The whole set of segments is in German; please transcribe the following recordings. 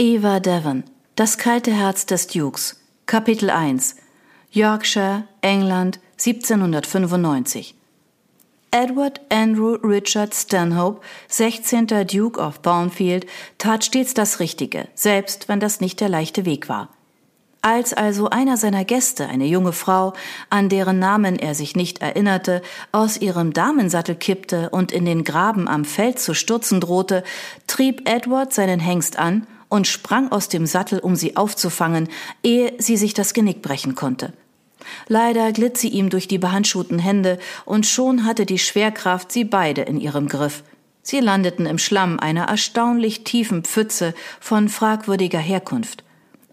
Eva Devon, Das kalte Herz des Dukes, Kapitel 1, Yorkshire, England, 1795. Edward Andrew Richard Stanhope, 16. Duke of Thornfield, tat stets das Richtige, selbst wenn das nicht der leichte Weg war. Als also einer seiner Gäste, eine junge Frau, an deren Namen er sich nicht erinnerte, aus ihrem Damensattel kippte und in den Graben am Feld zu stürzen drohte, trieb Edward seinen Hengst an und sprang aus dem Sattel, um sie aufzufangen, ehe sie sich das Genick brechen konnte. Leider glitt sie ihm durch die behandschuhten Hände, und schon hatte die Schwerkraft sie beide in ihrem Griff. Sie landeten im Schlamm einer erstaunlich tiefen Pfütze von fragwürdiger Herkunft.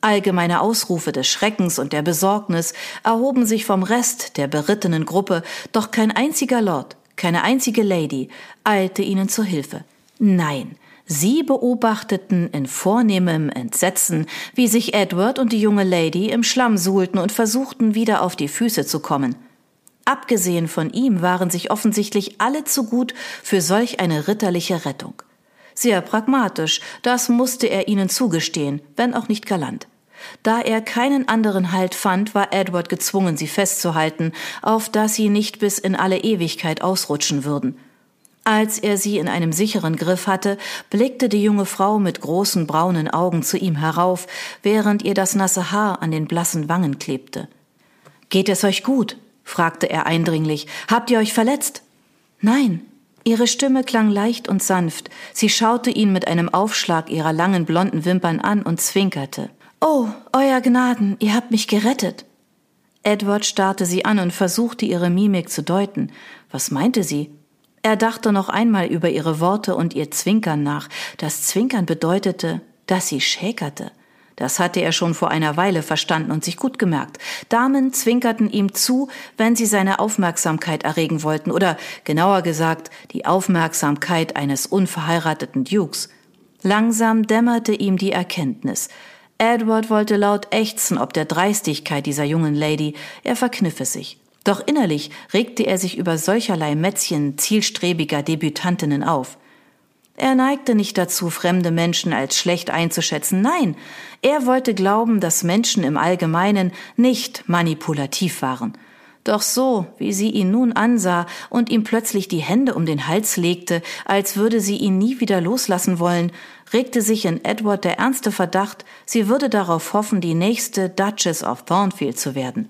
Allgemeine Ausrufe des Schreckens und der Besorgnis erhoben sich vom Rest der berittenen Gruppe, doch kein einziger Lord, keine einzige Lady eilte ihnen zur Hilfe. Nein, Sie beobachteten in vornehmem Entsetzen, wie sich Edward und die junge Lady im Schlamm suhlten und versuchten, wieder auf die Füße zu kommen. Abgesehen von ihm waren sich offensichtlich alle zu gut für solch eine ritterliche Rettung. Sehr pragmatisch, das musste er ihnen zugestehen, wenn auch nicht galant. Da er keinen anderen Halt fand, war Edward gezwungen, sie festzuhalten, auf dass sie nicht bis in alle Ewigkeit ausrutschen würden. Als er sie in einem sicheren Griff hatte, blickte die junge Frau mit großen braunen Augen zu ihm herauf, während ihr das nasse Haar an den blassen Wangen klebte. Geht es euch gut? fragte er eindringlich. Habt ihr euch verletzt? Nein. Ihre Stimme klang leicht und sanft. Sie schaute ihn mit einem Aufschlag ihrer langen blonden Wimpern an und zwinkerte. Oh, Euer Gnaden, ihr habt mich gerettet. Edward starrte sie an und versuchte ihre Mimik zu deuten. Was meinte sie? Er dachte noch einmal über ihre Worte und ihr Zwinkern nach. Das Zwinkern bedeutete, dass sie schäkerte. Das hatte er schon vor einer Weile verstanden und sich gut gemerkt. Damen zwinkerten ihm zu, wenn sie seine Aufmerksamkeit erregen wollten, oder genauer gesagt, die Aufmerksamkeit eines unverheirateten Dukes. Langsam dämmerte ihm die Erkenntnis. Edward wollte laut ächzen ob der Dreistigkeit dieser jungen Lady, er verkniff es sich. Doch innerlich regte er sich über solcherlei Mätzchen zielstrebiger Debütantinnen auf. Er neigte nicht dazu, fremde Menschen als schlecht einzuschätzen. Nein, er wollte glauben, dass Menschen im Allgemeinen nicht manipulativ waren. Doch so, wie sie ihn nun ansah und ihm plötzlich die Hände um den Hals legte, als würde sie ihn nie wieder loslassen wollen, regte sich in Edward der ernste Verdacht, sie würde darauf hoffen, die nächste Duchess of Thornfield zu werden.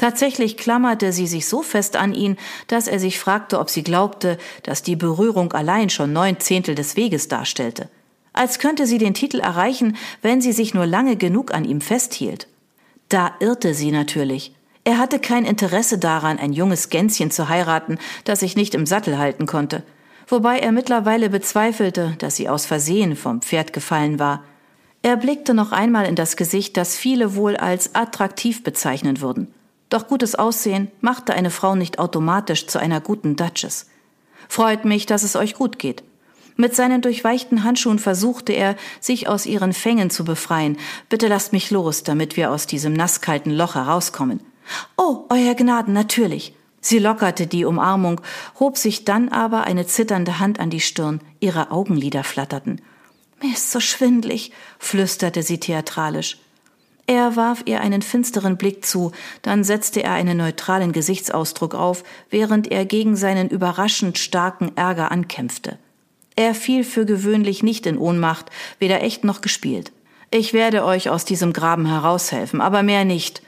Tatsächlich klammerte sie sich so fest an ihn, dass er sich fragte, ob sie glaubte, dass die Berührung allein schon neun Zehntel des Weges darstellte. Als könnte sie den Titel erreichen, wenn sie sich nur lange genug an ihm festhielt. Da irrte sie natürlich. Er hatte kein Interesse daran, ein junges Gänschen zu heiraten, das sich nicht im Sattel halten konnte. Wobei er mittlerweile bezweifelte, dass sie aus Versehen vom Pferd gefallen war. Er blickte noch einmal in das Gesicht, das viele wohl als attraktiv bezeichnen würden. Doch gutes Aussehen machte eine Frau nicht automatisch zu einer guten Duchess. Freut mich, dass es euch gut geht. Mit seinen durchweichten Handschuhen versuchte er, sich aus ihren Fängen zu befreien. Bitte lasst mich los, damit wir aus diesem nasskalten Loch herauskommen. Oh, Euer Gnaden, natürlich. Sie lockerte die Umarmung, hob sich dann aber eine zitternde Hand an die Stirn, ihre Augenlider flatterten. Mir ist so schwindlig, flüsterte sie theatralisch. Er warf ihr einen finsteren Blick zu, dann setzte er einen neutralen Gesichtsausdruck auf, während er gegen seinen überraschend starken Ärger ankämpfte. Er fiel für gewöhnlich nicht in Ohnmacht, weder echt noch gespielt. Ich werde euch aus diesem Graben heraushelfen, aber mehr nicht.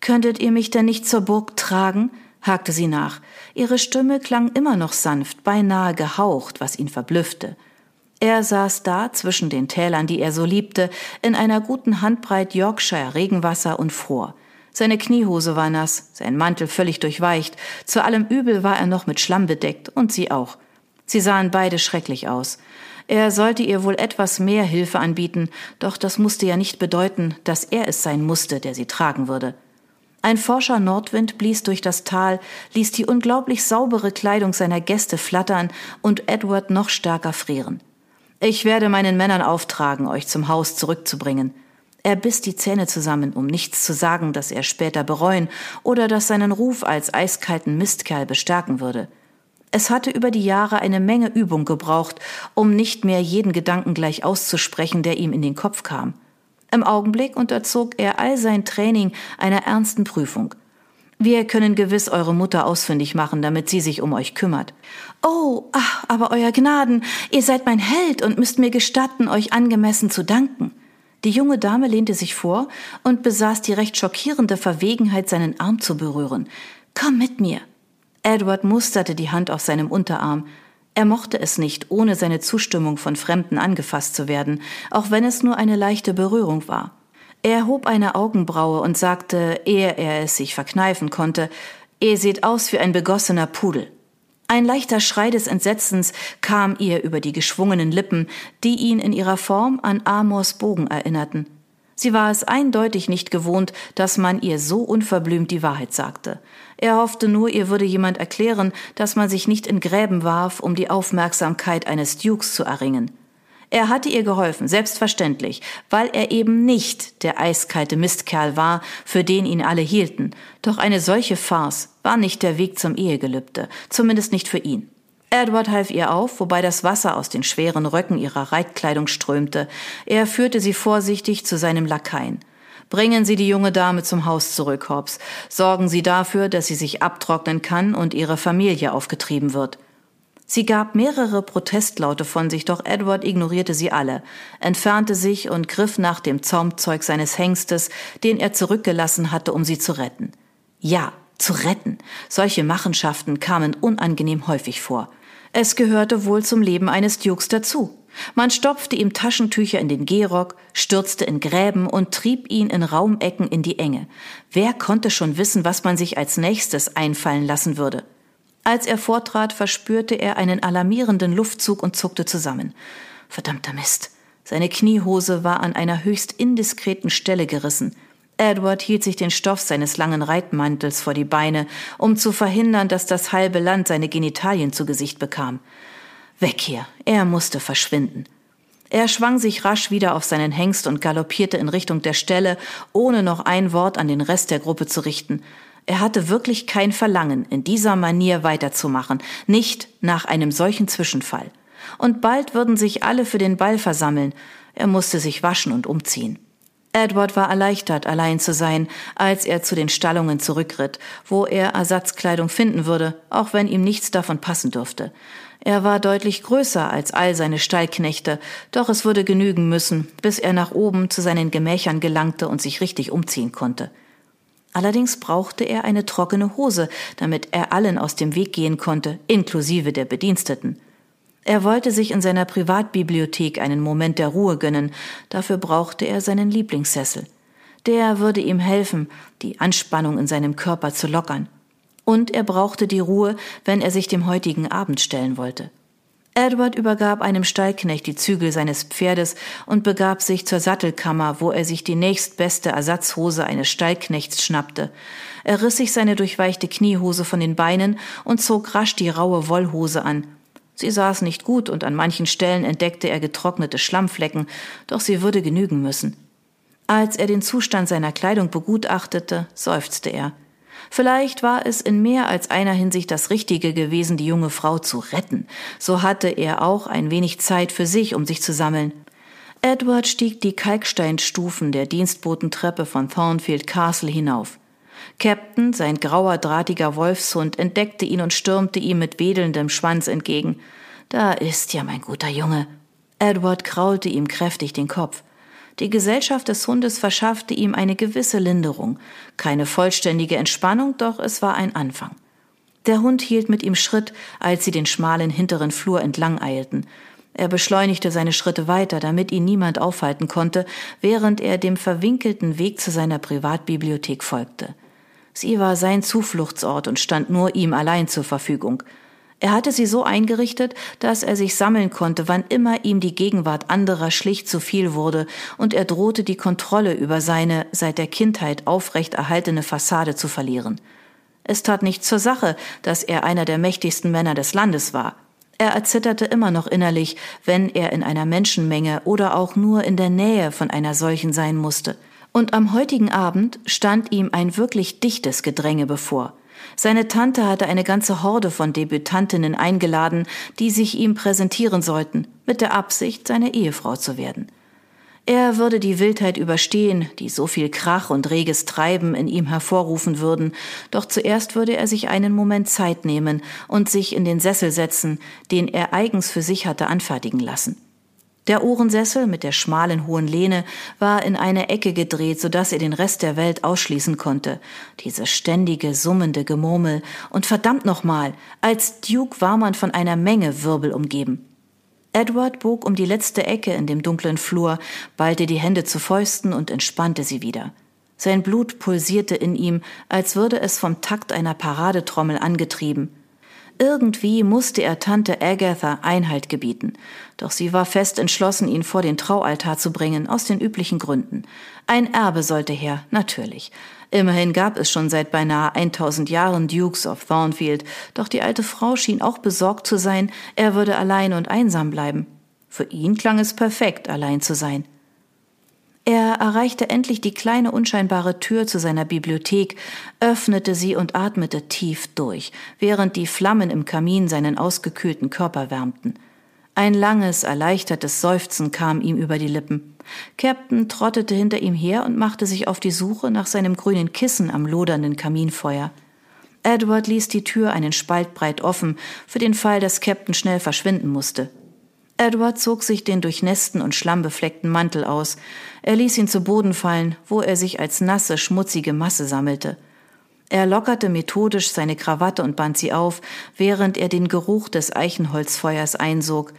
Könntet ihr mich denn nicht zur Burg tragen? hakte sie nach. Ihre Stimme klang immer noch sanft, beinahe gehaucht, was ihn verblüffte. Er saß da zwischen den Tälern, die er so liebte, in einer guten Handbreit Yorkshire Regenwasser und fror. Seine Kniehose war nass, sein Mantel völlig durchweicht, zu allem Übel war er noch mit Schlamm bedeckt und sie auch. Sie sahen beide schrecklich aus. Er sollte ihr wohl etwas mehr Hilfe anbieten, doch das musste ja nicht bedeuten, dass er es sein musste, der sie tragen würde. Ein forscher Nordwind blies durch das Tal, ließ die unglaublich saubere Kleidung seiner Gäste flattern und Edward noch stärker frieren. Ich werde meinen Männern auftragen, euch zum Haus zurückzubringen. Er biss die Zähne zusammen, um nichts zu sagen, das er später bereuen oder das seinen Ruf als eiskalten Mistkerl bestärken würde. Es hatte über die Jahre eine Menge Übung gebraucht, um nicht mehr jeden Gedanken gleich auszusprechen, der ihm in den Kopf kam. Im Augenblick unterzog er all sein Training einer ernsten Prüfung. Wir können gewiss eure Mutter ausfindig machen, damit sie sich um euch kümmert. Oh, ach, aber euer Gnaden, ihr seid mein Held und müsst mir gestatten, euch angemessen zu danken. Die junge Dame lehnte sich vor und besaß die recht schockierende Verwegenheit, seinen Arm zu berühren. Komm mit mir. Edward musterte die Hand auf seinem Unterarm. Er mochte es nicht, ohne seine Zustimmung von Fremden angefasst zu werden, auch wenn es nur eine leichte Berührung war. Er hob eine Augenbraue und sagte, ehe er es sich verkneifen konnte, Ihr seht aus wie ein begossener Pudel. Ein leichter Schrei des Entsetzens kam ihr über die geschwungenen Lippen, die ihn in ihrer Form an Amors Bogen erinnerten. Sie war es eindeutig nicht gewohnt, dass man ihr so unverblümt die Wahrheit sagte. Er hoffte nur, ihr würde jemand erklären, dass man sich nicht in Gräben warf, um die Aufmerksamkeit eines Dukes zu erringen. Er hatte ihr geholfen, selbstverständlich, weil er eben nicht der eiskalte Mistkerl war, für den ihn alle hielten. Doch eine solche Farce war nicht der Weg zum Ehegelübde, zumindest nicht für ihn. Edward half ihr auf, wobei das Wasser aus den schweren Röcken ihrer Reitkleidung strömte. Er führte sie vorsichtig zu seinem Lakaien. Bringen Sie die junge Dame zum Haus zurück, Hobbs. Sorgen Sie dafür, dass sie sich abtrocknen kann und ihre Familie aufgetrieben wird. Sie gab mehrere Protestlaute von sich, doch Edward ignorierte sie alle, entfernte sich und griff nach dem Zaumzeug seines Hengstes, den er zurückgelassen hatte, um sie zu retten. Ja, zu retten. Solche Machenschaften kamen unangenehm häufig vor. Es gehörte wohl zum Leben eines Dukes dazu. Man stopfte ihm Taschentücher in den Gehrock, stürzte in Gräben und trieb ihn in Raumecken in die Enge. Wer konnte schon wissen, was man sich als nächstes einfallen lassen würde? Als er vortrat, verspürte er einen alarmierenden Luftzug und zuckte zusammen. Verdammter Mist. Seine Kniehose war an einer höchst indiskreten Stelle gerissen. Edward hielt sich den Stoff seines langen Reitmantels vor die Beine, um zu verhindern, dass das halbe Land seine Genitalien zu Gesicht bekam. Weg hier. Er musste verschwinden. Er schwang sich rasch wieder auf seinen Hengst und galoppierte in Richtung der Stelle, ohne noch ein Wort an den Rest der Gruppe zu richten. Er hatte wirklich kein Verlangen, in dieser Manier weiterzumachen, nicht nach einem solchen Zwischenfall. Und bald würden sich alle für den Ball versammeln. Er musste sich waschen und umziehen. Edward war erleichtert, allein zu sein, als er zu den Stallungen zurückritt, wo er Ersatzkleidung finden würde, auch wenn ihm nichts davon passen dürfte. Er war deutlich größer als all seine Stallknechte, doch es würde genügen müssen, bis er nach oben zu seinen Gemächern gelangte und sich richtig umziehen konnte. Allerdings brauchte er eine trockene Hose, damit er allen aus dem Weg gehen konnte, inklusive der Bediensteten. Er wollte sich in seiner Privatbibliothek einen Moment der Ruhe gönnen, dafür brauchte er seinen Lieblingssessel. Der würde ihm helfen, die Anspannung in seinem Körper zu lockern. Und er brauchte die Ruhe, wenn er sich dem heutigen Abend stellen wollte. Edward übergab einem Stallknecht die Zügel seines Pferdes und begab sich zur Sattelkammer, wo er sich die nächstbeste Ersatzhose eines Stallknechts schnappte. Er riss sich seine durchweichte Kniehose von den Beinen und zog rasch die raue Wollhose an. Sie saß nicht gut und an manchen Stellen entdeckte er getrocknete Schlammflecken, doch sie würde genügen müssen. Als er den Zustand seiner Kleidung begutachtete, seufzte er. Vielleicht war es in mehr als einer Hinsicht das Richtige gewesen, die junge Frau zu retten. So hatte er auch ein wenig Zeit für sich, um sich zu sammeln. Edward stieg die Kalksteinstufen der Dienstbotentreppe von Thornfield Castle hinauf. Captain, sein grauer, drahtiger Wolfshund, entdeckte ihn und stürmte ihm mit wedelndem Schwanz entgegen. Da ist ja mein guter Junge. Edward kraulte ihm kräftig den Kopf. Die Gesellschaft des Hundes verschaffte ihm eine gewisse Linderung. Keine vollständige Entspannung, doch es war ein Anfang. Der Hund hielt mit ihm Schritt, als sie den schmalen hinteren Flur entlang eilten. Er beschleunigte seine Schritte weiter, damit ihn niemand aufhalten konnte, während er dem verwinkelten Weg zu seiner Privatbibliothek folgte. Sie war sein Zufluchtsort und stand nur ihm allein zur Verfügung. Er hatte sie so eingerichtet, dass er sich sammeln konnte, wann immer ihm die Gegenwart anderer schlicht zu viel wurde, und er drohte die Kontrolle über seine seit der Kindheit aufrecht erhaltene Fassade zu verlieren. Es tat nichts zur Sache, dass er einer der mächtigsten Männer des Landes war. Er erzitterte immer noch innerlich, wenn er in einer Menschenmenge oder auch nur in der Nähe von einer solchen sein musste. Und am heutigen Abend stand ihm ein wirklich dichtes Gedränge bevor. Seine Tante hatte eine ganze Horde von Debütantinnen eingeladen, die sich ihm präsentieren sollten, mit der Absicht, seine Ehefrau zu werden. Er würde die Wildheit überstehen, die so viel Krach und reges Treiben in ihm hervorrufen würden, doch zuerst würde er sich einen Moment Zeit nehmen und sich in den Sessel setzen, den er eigens für sich hatte anfertigen lassen. Der Ohrensessel mit der schmalen hohen Lehne war in eine Ecke gedreht, so dass er den Rest der Welt ausschließen konnte. Diese ständige, summende Gemurmel und verdammt nochmal, als Duke war man von einer Menge Wirbel umgeben. Edward bog um die letzte Ecke in dem dunklen Flur, ballte die Hände zu Fäusten und entspannte sie wieder. Sein Blut pulsierte in ihm, als würde es vom Takt einer Paradetrommel angetrieben. Irgendwie musste er Tante Agatha Einhalt gebieten, doch sie war fest entschlossen, ihn vor den Traualtar zu bringen, aus den üblichen Gründen. Ein Erbe sollte her, natürlich. Immerhin gab es schon seit beinahe 1000 Jahren Dukes of Thornfield, doch die alte Frau schien auch besorgt zu sein, er würde allein und einsam bleiben. Für ihn klang es perfekt, allein zu sein. Er erreichte endlich die kleine unscheinbare Tür zu seiner Bibliothek, öffnete sie und atmete tief durch, während die Flammen im Kamin seinen ausgekühlten Körper wärmten. Ein langes, erleichtertes Seufzen kam ihm über die Lippen. Captain trottete hinter ihm her und machte sich auf die Suche nach seinem grünen Kissen am lodernden Kaminfeuer. Edward ließ die Tür einen Spalt breit offen, für den Fall, dass Captain schnell verschwinden musste. Edward zog sich den durchnässten und schlammbefleckten Mantel aus. Er ließ ihn zu Boden fallen, wo er sich als nasse, schmutzige Masse sammelte. Er lockerte methodisch seine Krawatte und band sie auf, während er den Geruch des Eichenholzfeuers einsog.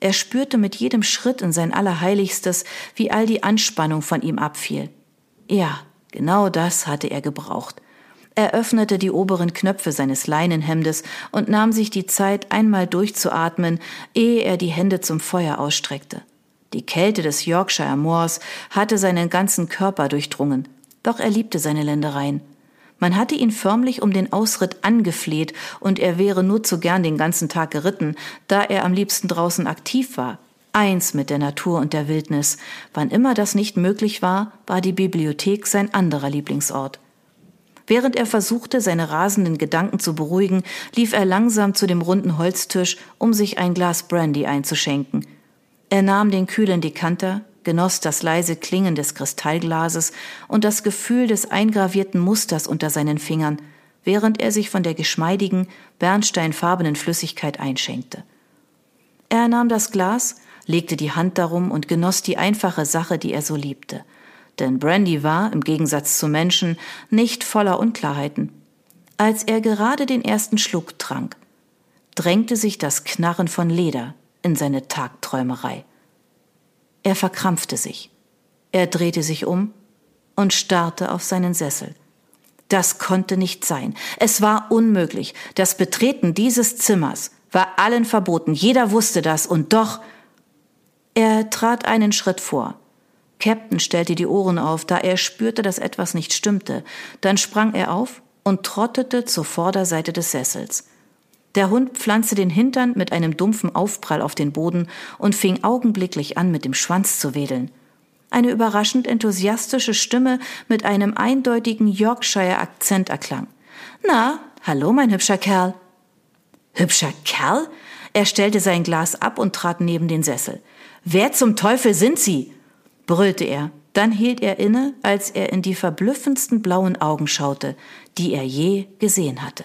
Er spürte mit jedem Schritt in sein Allerheiligstes, wie all die Anspannung von ihm abfiel. Ja, genau das hatte er gebraucht. Er öffnete die oberen Knöpfe seines Leinenhemdes und nahm sich die Zeit, einmal durchzuatmen, ehe er die Hände zum Feuer ausstreckte. Die Kälte des Yorkshire Moors hatte seinen ganzen Körper durchdrungen, doch er liebte seine Ländereien. Man hatte ihn förmlich um den Ausritt angefleht, und er wäre nur zu gern den ganzen Tag geritten, da er am liebsten draußen aktiv war, eins mit der Natur und der Wildnis. Wann immer das nicht möglich war, war die Bibliothek sein anderer Lieblingsort. Während er versuchte, seine rasenden Gedanken zu beruhigen, lief er langsam zu dem runden Holztisch, um sich ein Glas Brandy einzuschenken. Er nahm den kühlen Dekanter, genoss das leise Klingen des Kristallglases und das Gefühl des eingravierten Musters unter seinen Fingern, während er sich von der geschmeidigen, bernsteinfarbenen Flüssigkeit einschenkte. Er nahm das Glas, legte die Hand darum und genoss die einfache Sache, die er so liebte – denn Brandy war, im Gegensatz zu Menschen, nicht voller Unklarheiten. Als er gerade den ersten Schluck trank, drängte sich das Knarren von Leder in seine Tagträumerei. Er verkrampfte sich. Er drehte sich um und starrte auf seinen Sessel. Das konnte nicht sein. Es war unmöglich. Das Betreten dieses Zimmers war allen verboten. Jeder wusste das und doch. Er trat einen Schritt vor. Captain stellte die Ohren auf, da er spürte, dass etwas nicht stimmte. Dann sprang er auf und trottete zur Vorderseite des Sessels. Der Hund pflanzte den Hintern mit einem dumpfen Aufprall auf den Boden und fing augenblicklich an, mit dem Schwanz zu wedeln. Eine überraschend enthusiastische Stimme mit einem eindeutigen Yorkshire-Akzent erklang. Na, hallo, mein hübscher Kerl. Hübscher Kerl? Er stellte sein Glas ab und trat neben den Sessel. Wer zum Teufel sind Sie? Brüllte er. Dann hielt er inne, als er in die verblüffendsten blauen Augen schaute, die er je gesehen hatte.